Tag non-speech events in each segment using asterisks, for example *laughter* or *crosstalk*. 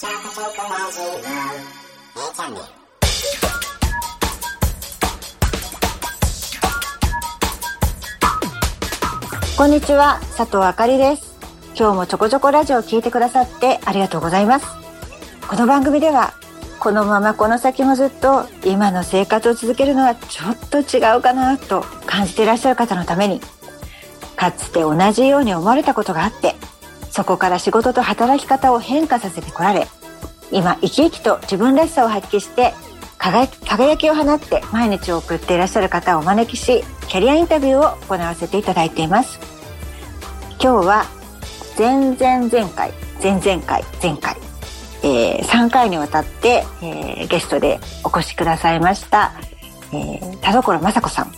こんにちは佐藤あかりです。今日もちょこちょこラジオを聞いてくださってありがとうございます。この番組ではこのままこの先もずっと今の生活を続けるのはちょっと違うかなと感じていらっしゃる方のためにかつて同じように思われたことがあってそこから仕事と働き方を変化させてこられ今生き生きと自分らしさを発揮して輝きを放って毎日を送っていらっしゃる方をお招きしキャリアインタビューを行わせていただいています。今日は前々前回前々回前回、えー、3回にわたって、えー、ゲストでお越しくださいました、えー、田所雅子さん、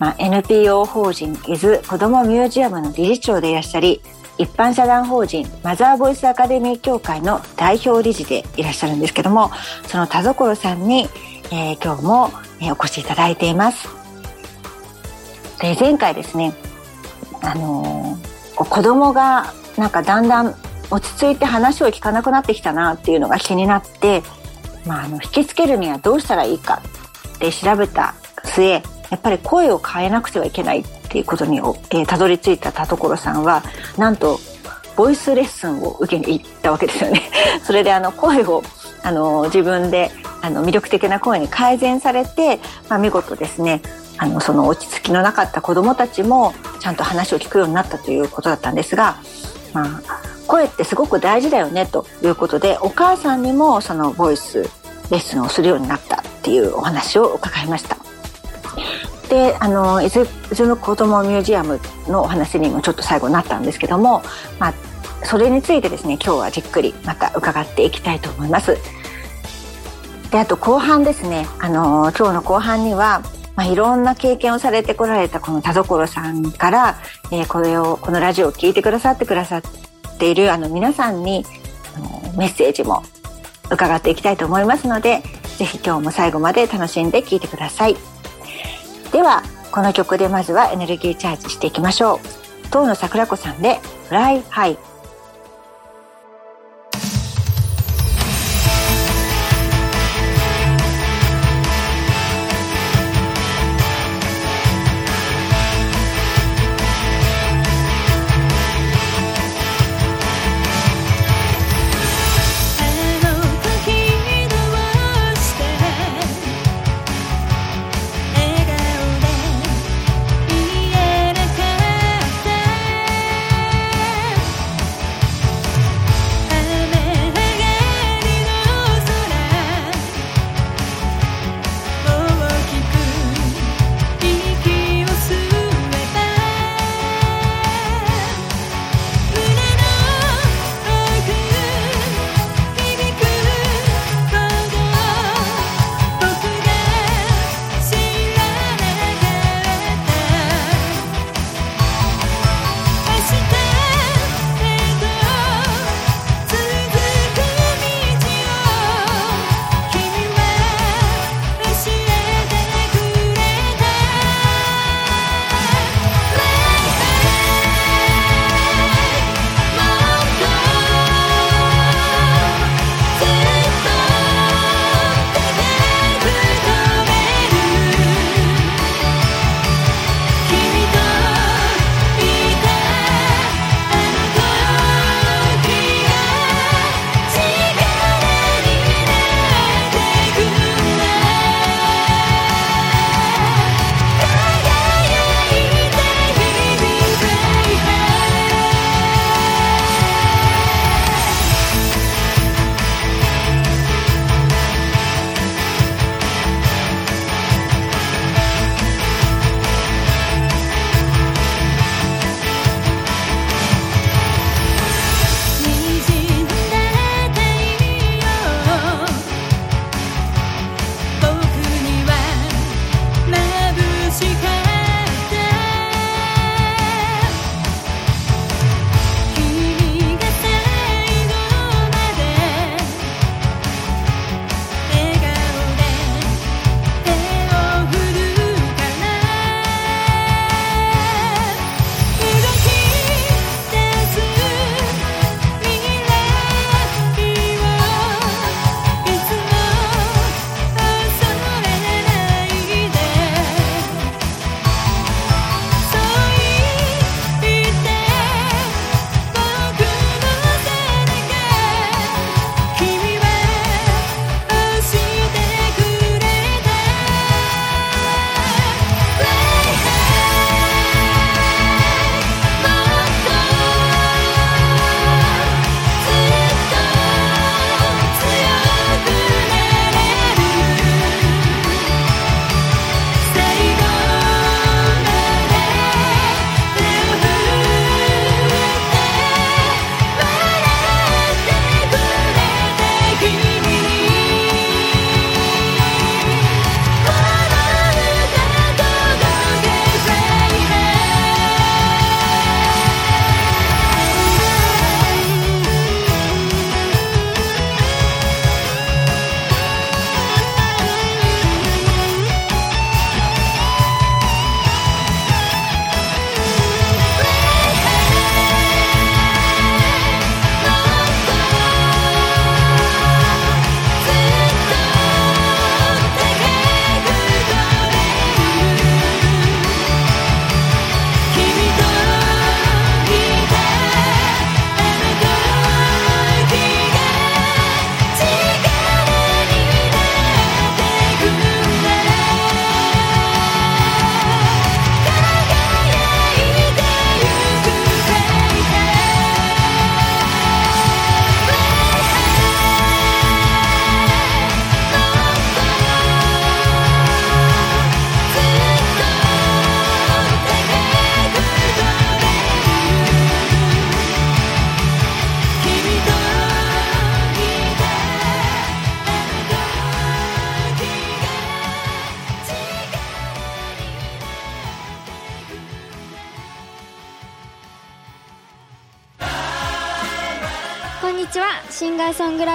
まあ、NPO 法人伊豆子どもミュージアムの理事長でいらっしゃり一般社団法人マザーボイスアカデミー協会の代表理事でいらっしゃるんですけどもその田所さんに、えー、今日も、えお越しいただいています。で前回ですねあのー、子供がなんかだんだん落ち着いて話を聞かなくなってきたなっていうのが気になって、まあ、あの引きつけるにはどうしたらいいかって調べた末やっぱり声を変えなくてはいけないっていうことに、え、たどり着いた田所さんはなんとボイスレッスンを受けに行ったわけですよね。*laughs* それであの声をあの自分であの魅力的な声に改善されて、まあ、見事ですねあのその落ち着きのなかった子どもたちもちゃんと話を聞くようになったということだったんですが、まあ、声ってすごく大事だよねということでお母さんにもそのボイスレッスンをするようになったっていうお話を伺いました。であの伊豆伊豆の子どもミュージアムのお話にもちょっと最後になったんですけども、まあ、それについてですね今日はじっくりまた伺っていきたいと思います。であと後半ですねあの今日の後半にはまあ、いろんな経験をされてこられたこの田所さんから、えー、これをこのラジオを聞いてくださってくださっているあの皆さんにあのメッセージも伺っていきたいと思いますのでぜひ今日も最後まで楽しんで聴いてください。ではこの曲でまずはエネルギーチャージしていきましょう。遠野桜子さんで「Fly High」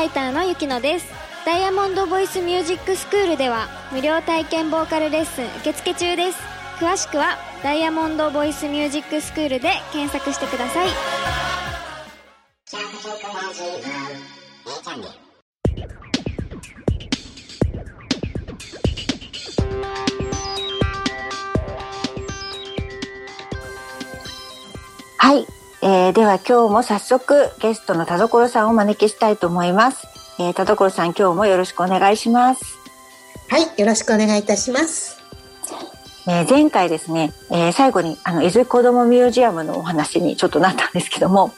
イターのゆきのです。ダイヤモンドボイスミュージックスクールでは無料体験ボーカルレッスン受付中です。詳しくはダイヤモンドボイスミュージックスクールで検索してください。はい、えー、では今日も早速ゲストの田所さんをお招きしたいと思います、えー、田所さん今日もよろしくお願いします。はいよろしくお願いいたします。えー、前回ですね、えー、最後にあの伊豆子どもミュージアムのお話にちょっとなったんですけども、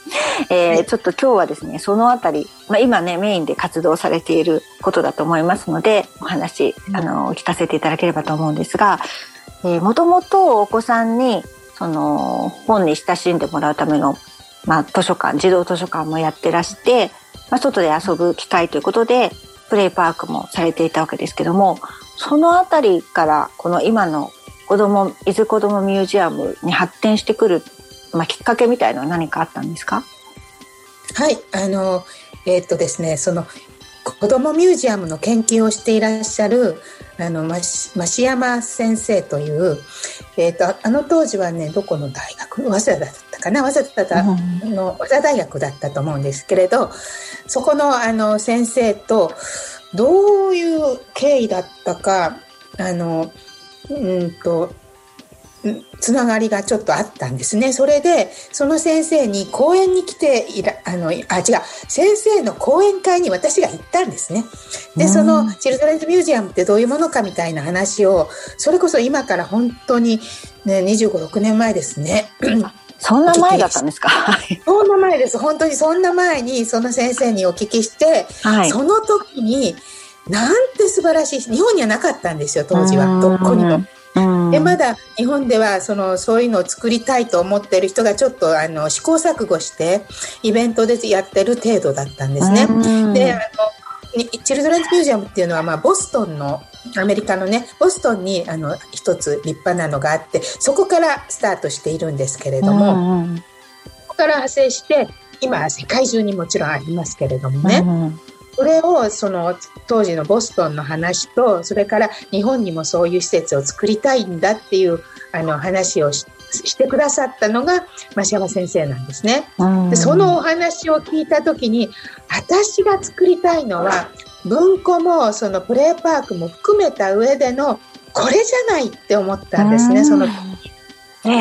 えー、はい、ちょっと今日はですねそのあたり、まあ、今ねメインで活動されていることだと思いますのでお話あの聞かせていただければと思うんですが、えー、もともとお子さんにその本に親しんでもらうための、まあ、図書館児童図書館もやってらして、まあ、外で遊ぶ機会ということでプレイパークもされていたわけですけどもそのあたりからこの今の子供伊豆子どもミュージアムに発展してくる、まあ、きっかけみたいのは何かあったんですか？はいあのえー、っとですねその子どもミュージアムの研究をしていらっしゃるあの増山先生という、えーと、あの当時はねどこの大学早稲田だったかな早稲田の早稲田大学だったと思うんですけれどそこのあの先生とどういう経緯だったかあのうんとつながりがちょっとあったんですね。それで、その先生に講演に来ていら、あの、あ、違う、先生の講演会に私が行ったんですね。で、そのチルドレンズミュージアムってどういうものかみたいな話を、それこそ今から本当にね、25、6年前ですね。そんな前だったんですか？*laughs* そんな前です。本当にそんな前にその先生にお聞きして、はい、その時に、なんて素晴らしい。日本にはなかったんですよ、当時は。どこにも。でまだ日本ではそのそういうのを作りたいと思ってる人がちょっとあの試行錯誤してイベントでやってる程度だったんですね。であのチルドレンズミュージアムっていうのは、まあ、ボストンのアメリカのねボストンにあの一つ立派なのがあってそこからスタートしているんですけれども、ここから派生して今世界中にもちろんありますけれどもね、それをその当時のボストンの話とそれから日本にもそういう施設を作りたいんだっていうあの話をしてくださったのが増山先生なんですね。でそのお話を聞いた時に私が作りたいのは文庫もそのプレーパークも含めた上でのこれじゃないって思ったんですね。そのこれ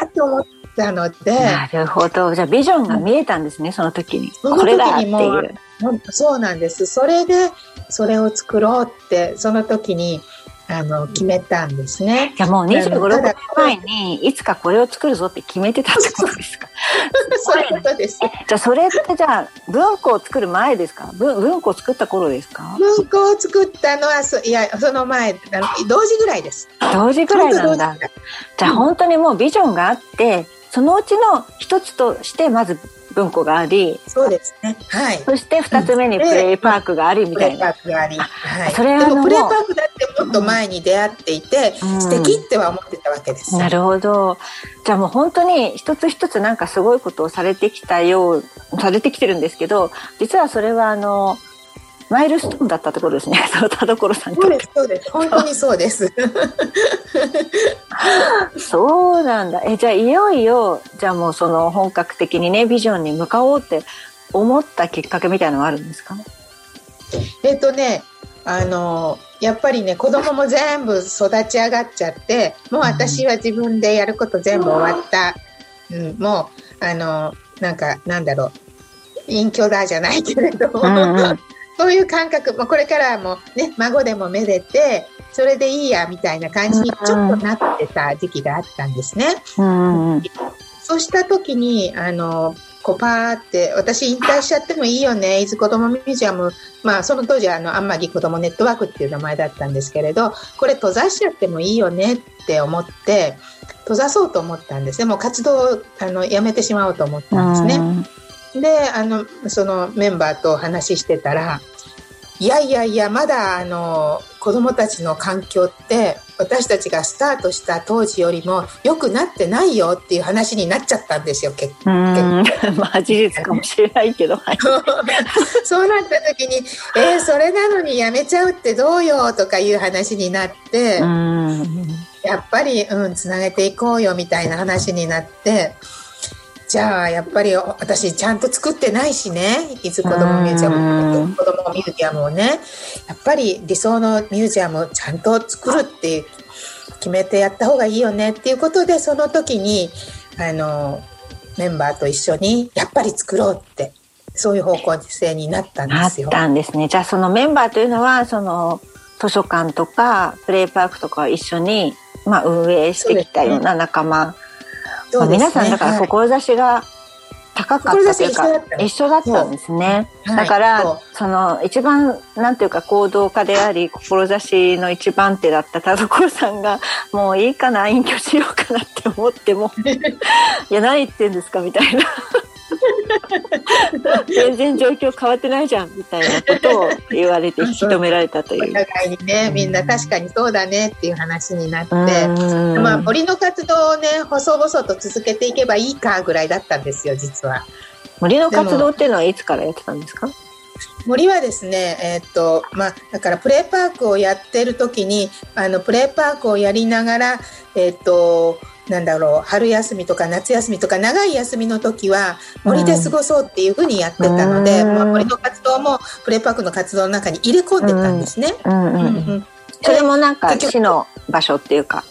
だと思ったので。なるほど。じゃあビジョンが見えたんですね、その時に。これだっていう。そうなんです。それで、それを作ろうって、その時に、あの、決めたんですね。じゃもう25、6年前に、いつかこれを作るぞって決めてたってことですか *laughs* そういうことです。じゃあ、それってじゃあ、文庫を作る前ですか？文文庫を作った頃ですか？文庫を作ったのは、そいや、その前、あの同時ぐらいです。同時ぐらいなんだ。じゃあ、本当にもうビジョンがあって、そのうちの一つとしてまず文庫がありそうですね。はい。そして二つ目にプレイパークがありみたいな、プレイパークがあり、はい、それはでもプレイパークだってもっと前に出会っていて、うん、素敵っては思ってたわけです、なるほど。じゃあもう本当に一つ一つなんかすごいことをされてきたようされてきてるんですけど実はそれはあのマイルストーンだったところですね。*laughs* その田所さんそうです、そうです。本当にそうです。*laughs* そうなんだ。え、じゃあいよいよ、じゃあもうその本格的にね、ビジョンに向かおうって思ったきっかけみたいなのはあるんですか？えっとね、あの、やっぱりね、子供も全部育ち上がっちゃって、もう私は自分でやること全部終わった。うん、もう、あの、なんか、なんだろう。隠居だじゃないけれども、うんうんそういう感覚、もうこれからもね、孫でもめでて、それでいいや、みたいな感じにちょっとなってた時期があったんですね。うん、そうした時に、あの、こうパーって、私引退しちゃってもいいよね、伊豆子どもミュージアム、まあその当時あの、あんまり子どもネットワークっていう名前だったんですけれど、これ閉ざしちゃってもいいよねって思って、閉ざそうと思ったんですね。もう活動をあのやめてしまおうと思ったんですね。で、あの、そのメンバーと話してたら、いやいやいや、まだあの、子供たちの環境って、私たちがスタートした当時よりも良くなってないよっていう話になっちゃったんですよ結構まあ事実かもしれないけど、はい、*laughs* そうなった時に「えー、それなのにやめちゃうってどうよ」とかいう話になってやっぱりうんつなげていこうよみたいな話になって。じゃあやっぱり私ちゃんと作ってないしね。いつ子どもミュージアム子どもミュージアムをね。やっぱり理想のミュージアムをちゃんと作るって決めてやった方がいいよねっていうことでその時にあのメンバーと一緒にやっぱり作ろうって。そういう方向性になったんですよ。なったんですね。じゃあそのメンバーというのはその図書館とかプレイパークとか一緒に、まあ、運営してきたような仲間まあ、皆さんだから志が高かったというか、一緒だったんですね。だから、その一番なんていうか行動家であり志の一番手だった田所さんがもういいかな隠居しようかなって思っても *laughs* いや何言ってんですかみたいな *laughs* 全然状況変わってないじゃんみたいなことを言われて *laughs* 引き止められたという。お互いにねみんな確かにそうだねっていう話になって、まあ、森の活動をね細々と続けていけばいいかぐらいだったんですよ実は。森の活動っていうのはいつからやってたんですか？森はですね、えー、っとまあ、だからプレーパークをやってる時にあのプレーパークをやりながら、えー、っとなんだろう春休みとか夏休みとか長い休みの時は森で過ごそうっていうふうにやってたので、まあ、森の活動もプレパークの活動の中に入れ込んでたんですね。それもなんか市の場所っていうか。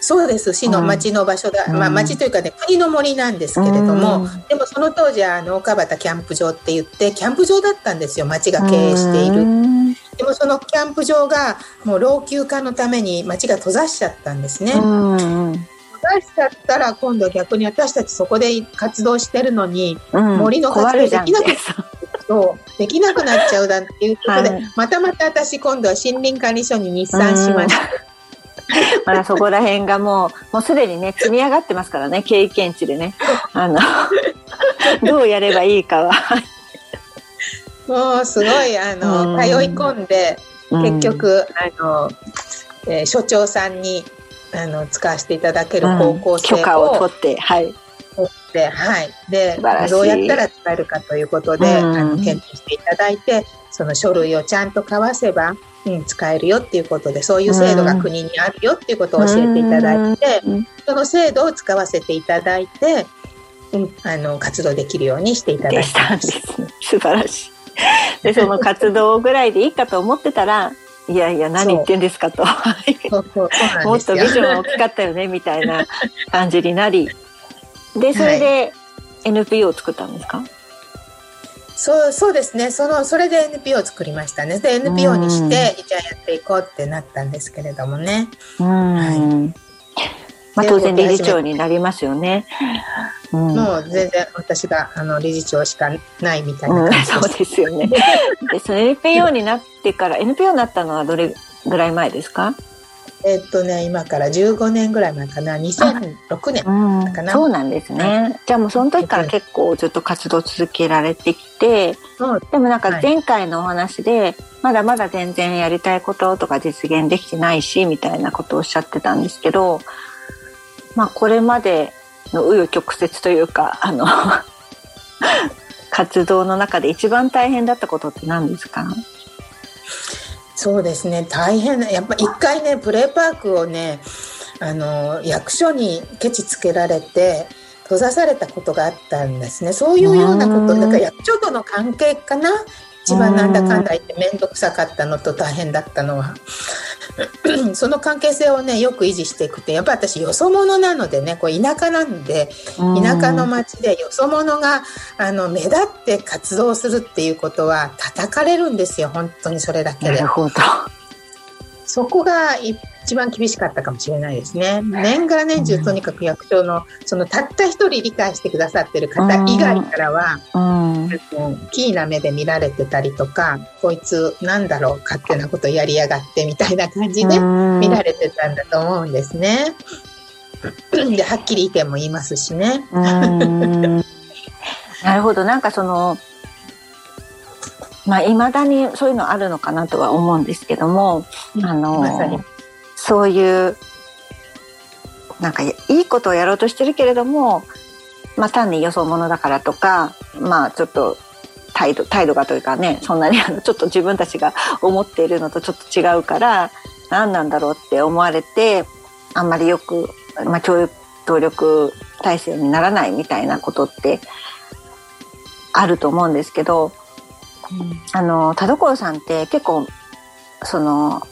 そうです市の町の場所だ、うん、まあ町というかね国の森なんですけれども、うん、でもその当時はあの岡端キャンプ場って言ってキャンプ場だったんですよ町が経営している。でもそのキャンプ場がもう老朽化のために町が閉ざしちゃったんですね。出しちゃったら今度逆に私たちそこで活動してるのに、うん、森の活動できなくそう。できなくなっちゃうだっていうことで、はい、またまた私今度は森林管理所に日産しました。*laughs* まだそこら辺がもう、もうすでにね、積み上がってますからね、経験値でね。あの、*laughs* どうやればいいかは。もうすごい、あの、通い込んで、結局、あの、えー、所長さんにあの使わせていただける方向性を、うん、許可を取ってはい。取ってはい。でどうやったら使えるかということで、うん、あの検討していただいてその書類をちゃんと交わせば、うん、使えるよっていうことでそういう制度が国にあるよっていうことを教えていただいて、うん、その制度を使わせていただいて、うん、あの活動できるようにしていただいた。んです。素晴らしい。でその活動ぐらいでいいかと思ってたらいやいや何言ってんですかと。もっとビジョン大きかったよねみたいな感じになり。でそれで NPO を作ったんですか、はい、そうそうですね。そのそれで NPO を作りましたね。で NPO にしてじゃあやっていこうってなったんですけれどもね。はいまあ、当然理事長になりますよね。うん、もう全然私があの理事長しかないみたいなうん、そうですよね。でその NPO になってから NPO になったのはどれぐらい前ですか？えっとね今から15年ぐらい前かな。2006年かな、うん、そうなんですね、じゃあもうその時から結構ずっと活動続けられてきて、でもなんか前回のお話で、はい、まだまだ全然やりたいこととか実現できてないしみたいなことをおっしゃってたんですけどまあ、これまでの紆余曲折というかあの *laughs* 活動の中で一番大変だったことって何ですか？そうですね。大変。やっぱ一回ねプレーパークをねあの役所にケチつけられて閉ざされたことがあったんですね。そういうようなことだから役所との関係かな？一番なんだかんだ言って面倒くさかったのと大変だったのはその関係性をねよく維持していくってやっぱ私よそ者なのでねこう田舎なんで田舎の町でよそ者があの目立って活動するっていうことは叩かれるんですよ本当にそれだけで。そこが一番厳しかったかもしれないですね。年がら年中とにかく役所のそのたった一人理解してくださってる方以外からは、うん、キーな目で見られてたりとかこいつなんだろう勝手なことやりやがってみたいな感じで見られてたんだと思うんですね。*clears throat* ではっきり意見も言いますしね。なるほど。なんかそのまあ、未だにそういうのあるのかなとは思うんですけども、あの、ま、そういうなんかいいことをやろうとしてるけれども、まあ、単に予想ものだからとかまあちょっと態度態度がというかねそんなに *laughs* あのちょっと自分たちが思っているのとちょっと違うから何なんだろうって思われてあんまりよく、まあ、教育協力体制にならないみたいなことってあると思うんですけど、うん、あの田所さんって結構その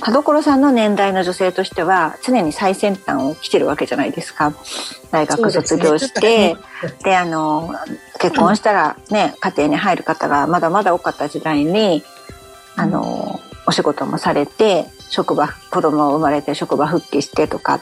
田所さんの年代の女性としては常に最先端を来てるわけじゃないですか。大学卒業してで、ね、あの結婚したらね、家庭に入る方がまだまだ多かった時代にあのお仕事もされて職場子供を生まれて職場復帰してとか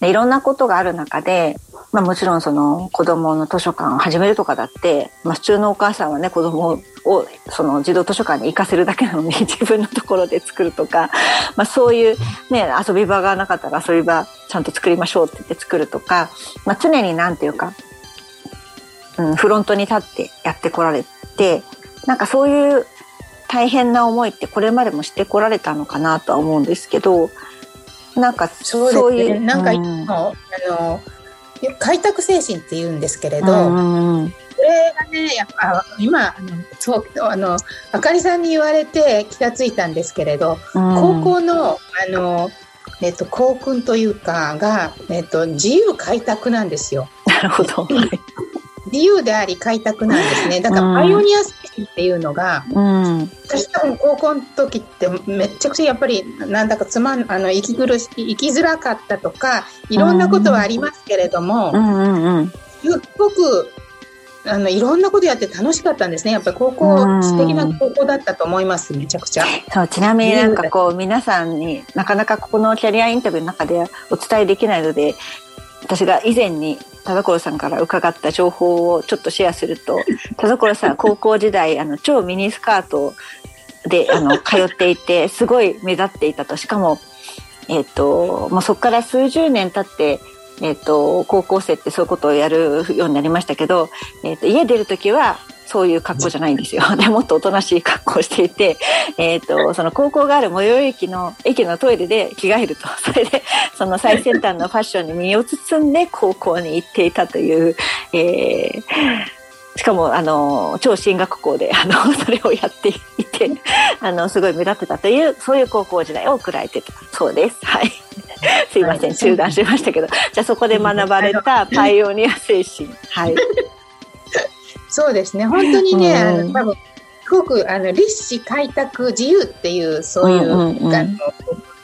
いろんなことがある中でまあもちろんその子供の図書館を始めるとかだって、まあ普通のお母さんはね、子供をその児童図書館に行かせるだけなのに *laughs* 自分のところで作るとか、まあそういうね、遊び場がなかったら遊び場ちゃんと作りましょうって言って作るとか、まあ常になんていうか、うん、フロントに立ってやってこられて、なんかそういう大変な思いってこれまでもしてこられたのかなとは思うんですけど、なんかそういう。なんか、うん、あの、開拓精神って言うんですけれど、うんうん、これがねやっぱ今あのそうあのあかりさんに言われて気が付いたんですけれど、高校のあの、えっと、校訓というかが、えっと、自由開拓なんですよ。*laughs* なるほど。自由であり開拓なんですね。だからパイオニア精神っていうのが、うん、私多分高校の時ってめちゃくちゃやっぱりなんだかつまんあの息苦し生きづらかったとかいろんなことはありますけれども、うんうんうん、すっごくあのいろんなことやって楽しかったんですね。やっぱり高校、素敵な高校だったと思います。めちゃくちゃ。そう、ちなみになんかこう皆さんになかなかここのキャリアインタビューの中でお伝えできないので、私が以前に田所さんから伺った情報をちょっとシェアすると、田所さん高校時代、あの、超ミニスカートで、あの、通っていて、すごい目立っていたと。しかも、えっ、ー、と、もうそこから数十年経って、えっ、ー、と、高校生ってそういうことをやるようになりましたけど、えっ、ー、と、家出る時は、そういう格好じゃないんですよ。*laughs* でもっとおとなしい格好をしていて、*laughs* えっ、ー、と、その高校がある最寄り駅の、駅のトイレで着替えると。*laughs* それで、その最先端のファッションに身を包んで高校に行っていたという、えー、しかも、あの、超進学校で、あの、それをやっていて、あの、すごい目立ってたという、そういう高校時代を送られてたそうです。はい。すいません、中断しましたけど、じゃあそこで学ばれたパイオニア精神。はい。そうですね。本当にね、あの、多分、すごく、あの、立志開拓自由っていう、そういう、うんうんうん、あの、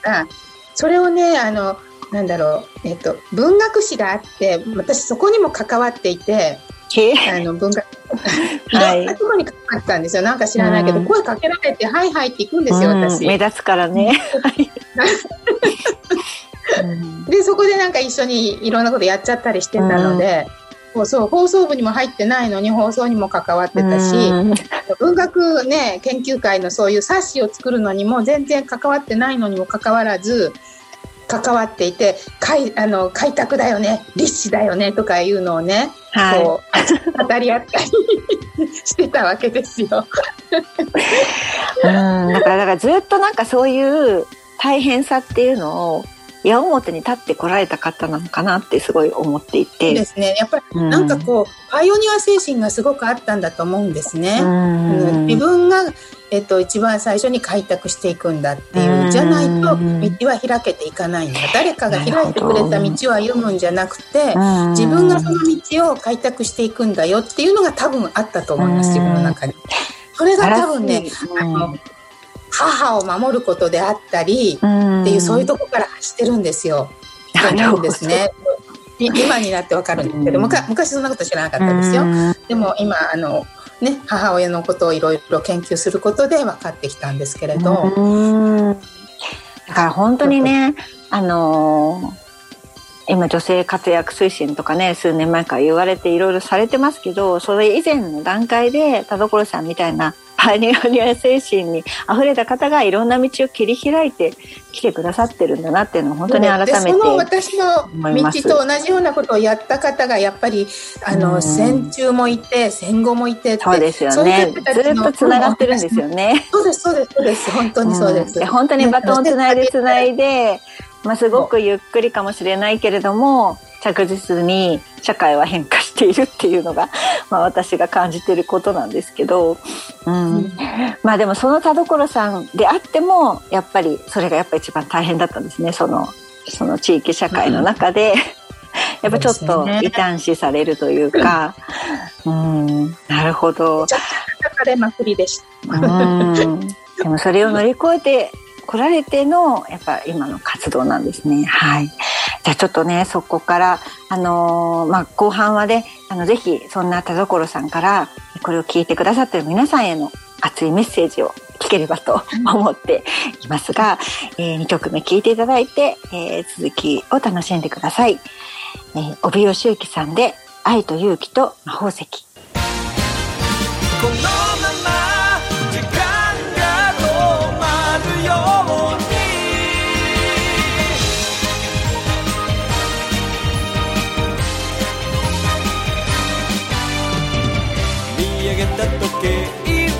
が、それをね、あの、なんだろう、えっ、と、文学史があって、私そこにも関わっていて、あの文学 *laughs* いろんなところに関わったんですよ。なんか知らないけど、声かけられて、はいはいって行くんですよ、私。目立つからね。*laughs* で、そこでなんか一緒にいろんなことやっちゃったりしてたので、そう放送部にも入ってないのに放送にも関わってたし、文学ね研究会のそういう冊子を作るのにも全然関わってないのにもかかわらず関わっていて開あの開拓だよね立志だよねとかいうのをね、はい、こう語り合ったりしてたわけですよ。うん。だからだからずっとなんかそういう大変さっていうのを矢面に立ってこられた方なのかなってすごい思っていて。ですね。やっぱりなんかこう、うん、パイオニア精神がすごくあったんだと思うんですね。うん、自分が、えっと、一番最初に開拓していくんだっていう、じゃないと道は開けていかないんだ。誰かが開いてくれた道を歩むんじゃなくて、自分がその道を開拓していくんだよっていうのが多分あったと思います、自分の中に。それが多分ね、あの、母を守ることであったりっていうそういうとこから走ってるんですよ。と思うんですね。今になってわかるんですけど、昔そんなこと知らなかったですよ。でも今あのね母親のことをいろいろ研究することで分かってきたんですけれど。だから本当にねあのー今女性活躍推進とかね数年前から言われていろいろされてますけどそれ以前の段階で田所さんみたいな *laughs* パイオニア精神に溢れた方がいろんな道を切り開いて来てくださってるんだなっていうのを本当に改めてその私の道と同じようなことをやった方がやっぱりあの、戦中もいて戦後もいてそうですよね。ずっとつながってるんですよね。*laughs* そうですそうですそうです。本当にそうです、うん、本当にバトンつないでつないで、まあ、すごくゆっくりかもしれないけれども着実に社会は変化しているっていうのが、*laughs* まあ、私が感じてることなんですけど、うん、まあでもその田所さんであってもやっぱりそれがやっぱ一番大変だったんですね。そのその地域社会の中で、*laughs* やっぱちょっと異端視されるというか、うん、なるほど。ちょっとれまくりでした。でもそれを乗り越えて来られてのやっぱ今の活動なんですね。はい。じゃあちょっとねそこからあのー、まあ後半はねあのぜひそんな田所さんからこれを聞いてくださってる皆さんへの熱いメッセージを聞ければと思っていますが、えー、2曲目聴いていただいて、えー、続きを楽しんでください。えー、帯吉行さんで愛と勇気と魔法石。た時計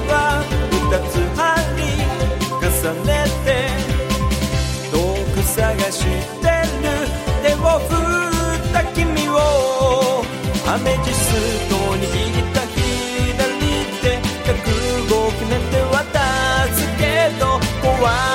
は二つ針重ねて遠く探してる手を振った君をアメジストに握いた左手覚悟決めて渡すけどい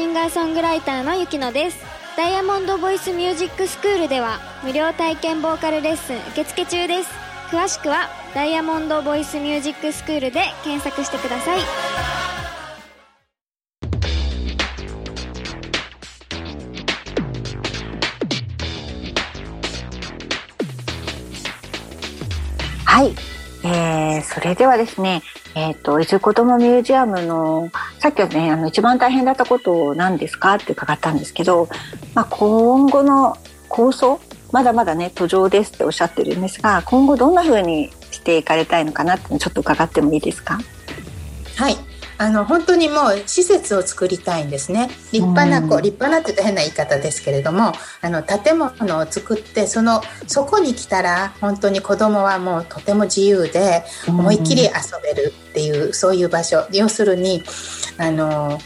シンガーソングライターのゆきのです。ダイヤモンドボイスミュージックスクールでは無料体験ボーカルレッスン受付中です。詳しくはダイヤモンドボイスミュージックスクールで検索してください。はい、えー、それではですねえっ、ー、と、伊豆子どもミュージアムの、さっきはね、あの、一番大変だったこと何ですかって伺ったんですけど、まあ、今後の構想、まだまだね、途上ですっておっしゃってるんですが、今後どんな風にしていかれたいのかなってちょっと伺ってもいいですか？はい。あの本当にもう施設を作りたいんですね。立派なこう立派なって言うと変な言い方ですけれどもあの建物を作ってそのそこに来たら本当に子どもはもうとても自由で思いっきり遊べるっていうそういう場所要するにあの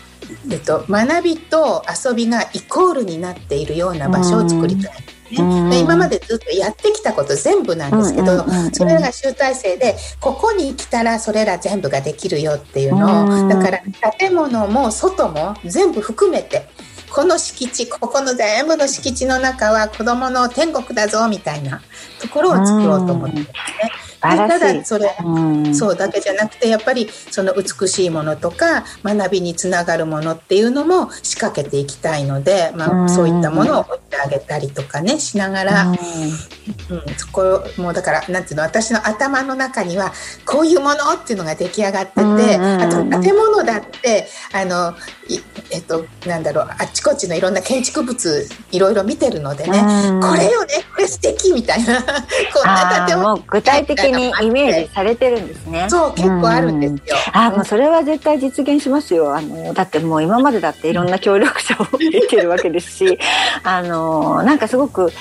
えっと、学びと遊びがイコールになっているような場所を作りたい。ね、今までずっとやってきたこと全部なんですけど、それらが集大成でここに来たらそれら全部ができるよっていうのをだから建物も外も全部含めてこの敷地ここの全部の敷地の中は子どもの天国だぞみたいなところを作ろうと思ってますね。ただそれ、うん、そうだけじゃなくてやっぱりその美しいものとか学びにつながるものっていうのも仕掛けていきたいので、まあ、そういったものを置いてあげたりとかねしながら、うん、うん、そこもうだからなんていうの私の頭の中にはこういうものっていうのが出来上がってて、あと建物だってあのえっとなんだろうあっちこっちのいろんな建築物いろいろ見てるのでね、これよねこれ素敵みたいなこんな建物。具体的にイメージされてるんですね。そう結構あるんですよ。あもうそれは絶対実現しますよ。あのだってもう今までだっていろんな協力者を得てるわけですし、*laughs* あのなんかすごく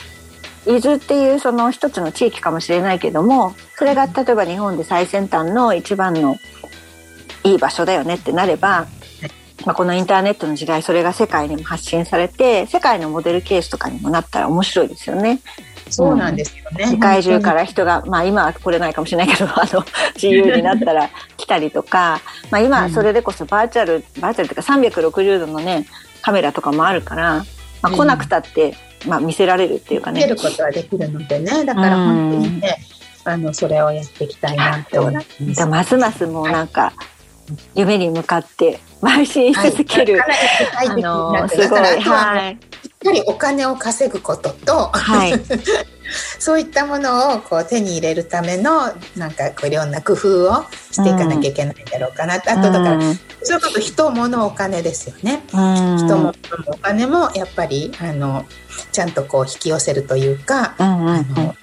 伊豆っていうその一つの地域かもしれないけどもそれが例えば日本で最先端の一番のいい場所だよねってなれば、まあ、このインターネットの時代それが世界にも発信されて世界のモデルケースとかにもなったら面白いですよね。そうなんですよね。世界中から人が、まあ今は来れないかもしれないけど、*laughs* あの、自由になったら来たりとか、*laughs* まあ今それでこそバーチャル、バーチャルというか360度のね、カメラとかもあるから、まあ来なくたって、うん、まあ見せられるっていうかね。見せることはできるのでね、だから本当にね、あの、それをやっていきたいなって思います。ますますもうなんか、夢に向かって邁進し続ける、はい、あのすごい、はい、しっかりお金を稼ぐことと、はい、*laughs* そういったものをこう手に入れるためのなんかこういろんな工夫をしていかなきゃいけないんだろうかな、うん、あとだから、そういうこと人物お金ですよね、うん、人物お金もやっぱりあのちゃんとこう引き寄せるというか、うんうんうん、あの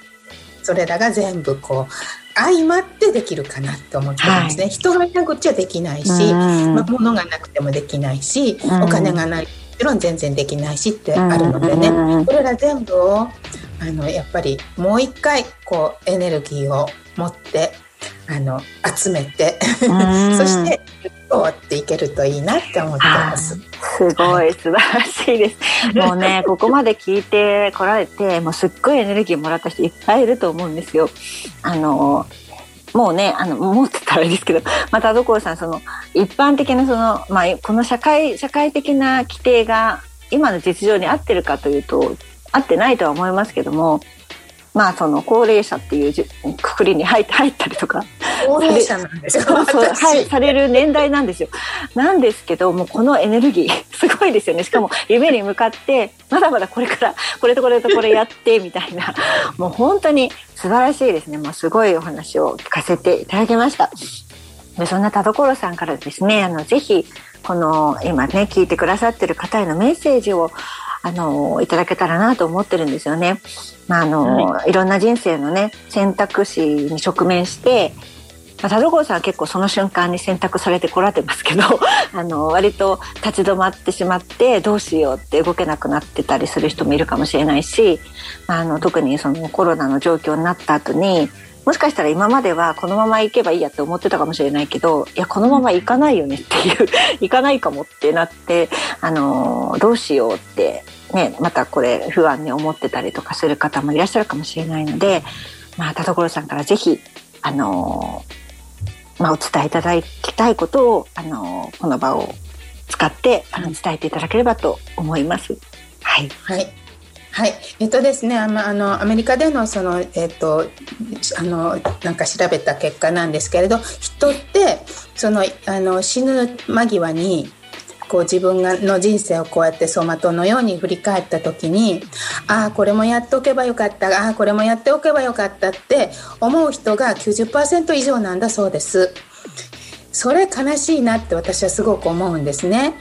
それらが全部こう相まってできるかなって思ってますね、はい、人がいなくちゃできないし、まあ、物がなくてもできないし、お金がないもちろん全然できないしってあるのでね、これら全部をあのやっぱりもう一回こうエネルギーを持ってあの集めて *laughs* そして通っていけるといいなって思ってます。すごい素晴らしいです。もうね *laughs* ここまで聞いてこられてもうすっごいエネルギーもらった人いっぱいいると思うんですよ。あのもうね、あの、思ってたらいいですけど、*laughs* また、所さん、その、一般的な、その、まあ、この社会、社会的な規定が、今の実情に合ってるかというと、合ってないとは思いますけどもまあその高齢者っていうくくりに入って入ったりとか。高齢者なんですよそうはいされる年代なんですよ。なんですけどもうこのエネルギーすごいですよね。しかも夢に向かってまだまだこれからこれとこれとこれやってみたいな。もう本当に素晴らしいですね。もうすごいお話を聞かせていただきました。でそんな田所さんからですねあのぜひこの今ね聞いてくださってる方へのメッセージをあのいただけたらなと思ってるんですよね。まああの、はい、いろんな人生のね選択肢に直面してまあ、田所さんは結構その瞬間に選択されてこられてますけど *laughs* あの割と立ち止まってしまってどうしようって動けなくなってたりする人もいるかもしれないしまあの特にそのコロナの状況になった後にもしかしたら今まではこのまま行けばいいやって思ってたかもしれないけどいやこのまま行かないよねっていう *laughs* 行かないかもってなってあのどうしようってねまたこれ不安に思ってたりとかする方もいらっしゃるかもしれないので、まあ、田所さんからぜひあのまあ、お伝えいただきたいことをあのこの場を使ってあの伝えていただければと思います。はい、はい。はい、えっとですね、あの、あのアメリカでのその、えっと、あの、なんか調べた結果なんですけれど、人って、その、あの、死ぬ間際に、こう自分がの人生をこうやって走馬灯のように振り返った時にああこれもやっておけばよかったああこれもやっておけばよかったって思う人が90%以上なんだそうです。それ悲しいなって私はすごく思うんですね。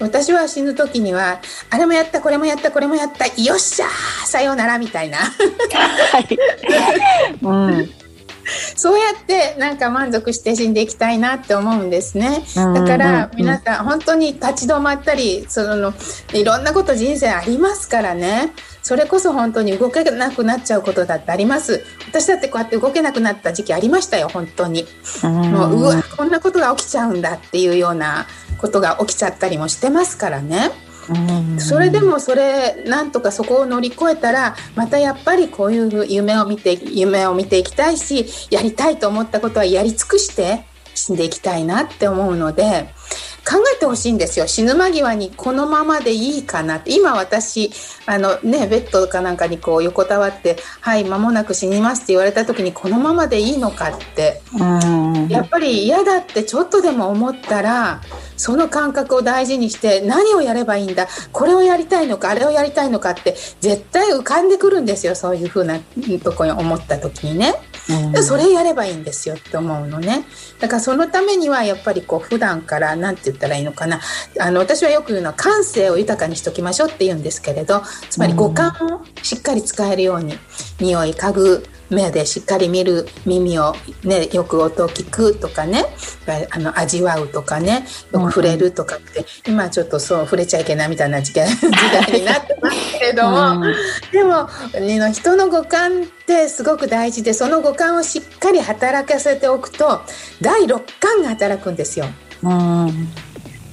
私は死ぬ時にはあれもやったこれもやったこれもやったよっしゃーさようならみたいな、はい、うん、*laughs* そうやってなんか満足して死んでいきたいなって思うんですね。だから皆さん本当に立ち止まったりそのいろんなこと人生ありますからね。それこそ本当に動けなくなっちゃうことだってあります。私だってこうやって動けなくなった時期ありましたよ本当に。もううわこんなことが起きちゃうんだっていうようなことが起きちゃったりもしてますからね。それでもそれなんとかそこを乗り越えたらまたやっぱりこういう夢を見て夢を見ていきたいしやりたいと思ったことはやり尽くして死んでいきたいなって思うので考えてほしいんですよ。死ぬ間際にこのままでいいかなって。今私あのねベッドかなんかにこう横たわって「はい間もなく死にます」って言われた時にこのままでいいのかって。やっぱり嫌だってちょっとでも思ったらその感覚を大事にして何をやればいいんだこれをやりたいのかあれをやりたいのかって絶対浮かんでくるんですよそういうふうなとこに思った時にね。うん、それやればいいんですよって思うのね。だからそのためにはやっぱりこう普段から何て言ったらいいのかなあの私はよく言うのは感性を豊かにしときましょうって言うんですけれどつまり五感をしっかり使えるように匂い嗅ぐ目でしっかり見る耳を、ね、よく音を聞くとかね。あの味わうとかね。よく触れるとかって、うん、今ちょっとそう触れちゃいけないみたいな時代 *laughs* 時代になってますけれども、うん、でも、ね、人の五感ってすごく大事でその五感をしっかり働かせておくと第六感が働くんですよ。うん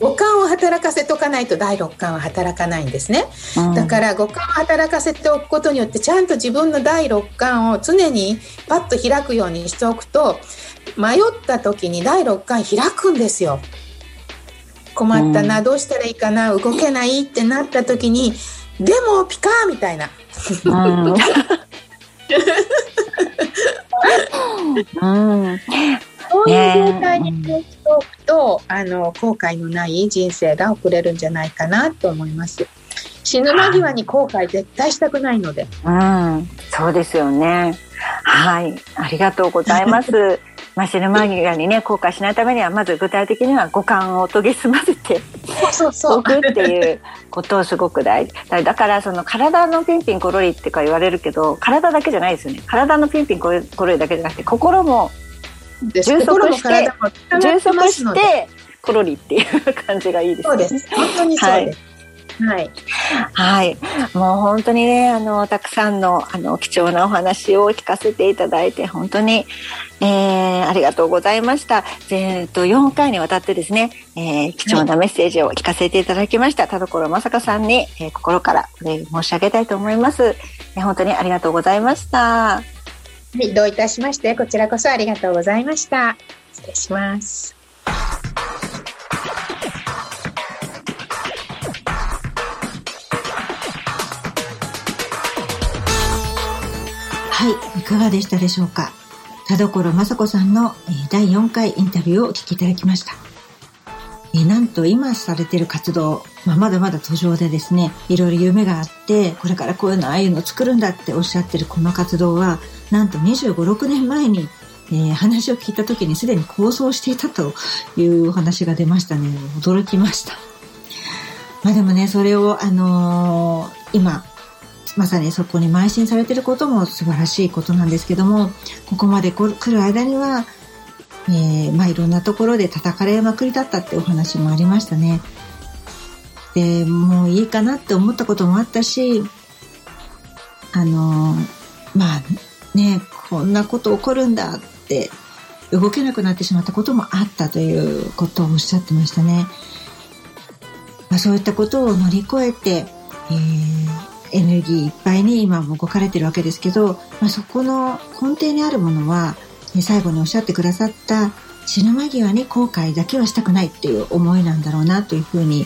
五感を働かせとかないと第六感は働かないんですね、うん、だから五感を働かせておくことによってちゃんと自分の第六感を常にパッと開くようにしておくと迷った時に第六感開くんですよ。困ったな、うん、どうしたらいいかな動けないってなった時にでもピカーみたいな。うん。*laughs* うんそういう状態にしておくと、ね、あの後悔のない人生が送れるんじゃないかなと思います。死ぬ間際に後悔絶対したくないので。うん、そうですよね。はい、ありがとうございます。*laughs* まあ、死ぬ間際にね後悔しないためにはまず具体的には五感を研ぎ澄ませておくっていうことをすごく大事だからその体のピンピンコロリってか言われるけど体だけじゃないですよね体のピンピンコロリだけじゃなくて心も充足して充足してコロリっていう感じがいいですね。そうです。本当にそうです。はい。はい。もう本当にね、あの、たくさんの、あの、貴重なお話を聞かせていただいて、本当に、えー、ありがとうございました。えっと、4回にわたってですね、えー、貴重なメッセージを聞かせていただきました、田所まさかさんに、えー、心からお礼申し上げたいと思います。えー、本当にありがとうございました。はい、どういたしまして、こちらこそありがとうございました。失礼します。はい、いかがでしたでしょうか。田所雅子さんの第4回インタビューをお聞きいただきました。えなんと今されてる活動、まあ、まだまだ途上でですね、いろいろ夢があって、これからこういうの、ああいうのを作るんだっておっしゃってるこの活動は、なんと25、6年前に、えー、話を聞いた時にすでに構想していたというお話が出ましたね。驚きました。まあでもね、それを、あのー、今、まさにそこに邁進されてることも素晴らしいことなんですけども、ここまで来る間には、えー、まあいろんなところで叩かれまくりだったってお話もありましたね。で、もういいかなって思ったこともあったし、あのまあね、こんなこと起こるんだって動けなくなってしまったこともあったということをおっしゃってましたね。まあ、そういったことを乗り越えて、えー、エネルギーいっぱいに今も動かれてるわけですけど、まあ、そこの根底にあるものは最後におっしゃってくださった死ぬ間際に後悔だけはしたくないっていう思いなんだろうなというふうに、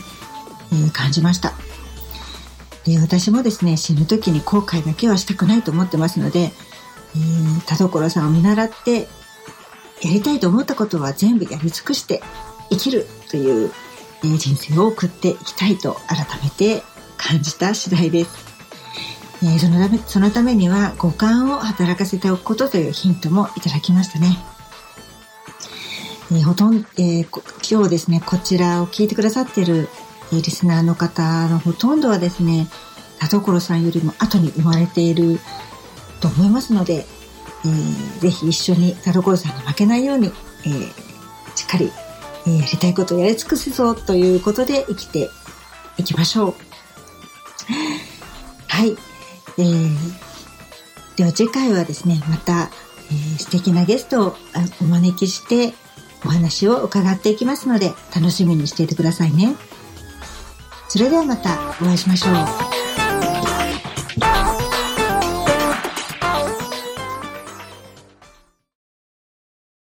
え、感じました。で私もですね死ぬ時に後悔だけはしたくないと思ってますので、えー、田所さんを見習ってやりたいと思ったことは全部やり尽くして生きるという、え、人生を送っていきたいと改めて感じた次第です。えー、そのためそのためには五感を働かせておくことというヒントもいただきましたね。えー、ほとんど、えー、今日ですね、こちらを聞いてくださっている、え、リスナーの方のほとんどはですね、田所さんよりも後に生まれていると思いますので、えー、ぜひ一緒に田所さんに負けないように、えー、しっかり、えー、やりたいことをやり尽くすぞということで生きていきましょう。はい。えー、では次回はですね、また、えー、素敵なゲストをお招きしてお話を伺っていきますので楽しみにしていてくださいね。それではまたお会いしましょう。